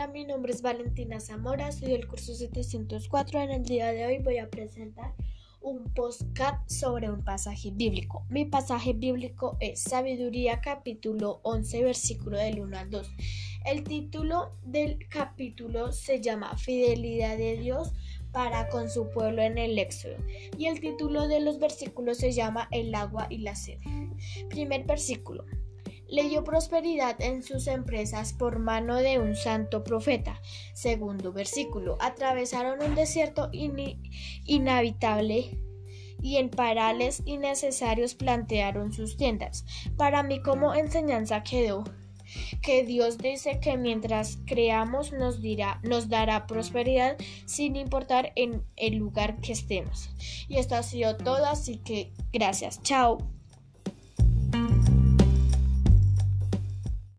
Hola, mi nombre es Valentina Zamora, soy del curso 704. En el día de hoy voy a presentar un postcat sobre un pasaje bíblico. Mi pasaje bíblico es Sabiduría capítulo 11 versículo del 1 al 2. El título del capítulo se llama Fidelidad de Dios para con su pueblo en el Éxodo y el título de los versículos se llama El agua y la sed. Primer versículo le dio prosperidad en sus empresas por mano de un santo profeta. Segundo versículo, atravesaron un desierto inhabitable y en parales innecesarios plantearon sus tiendas. Para mí como enseñanza quedó que Dios dice que mientras creamos nos dirá, nos dará prosperidad sin importar en el lugar que estemos. Y esto ha sido todo, así que gracias. Chao.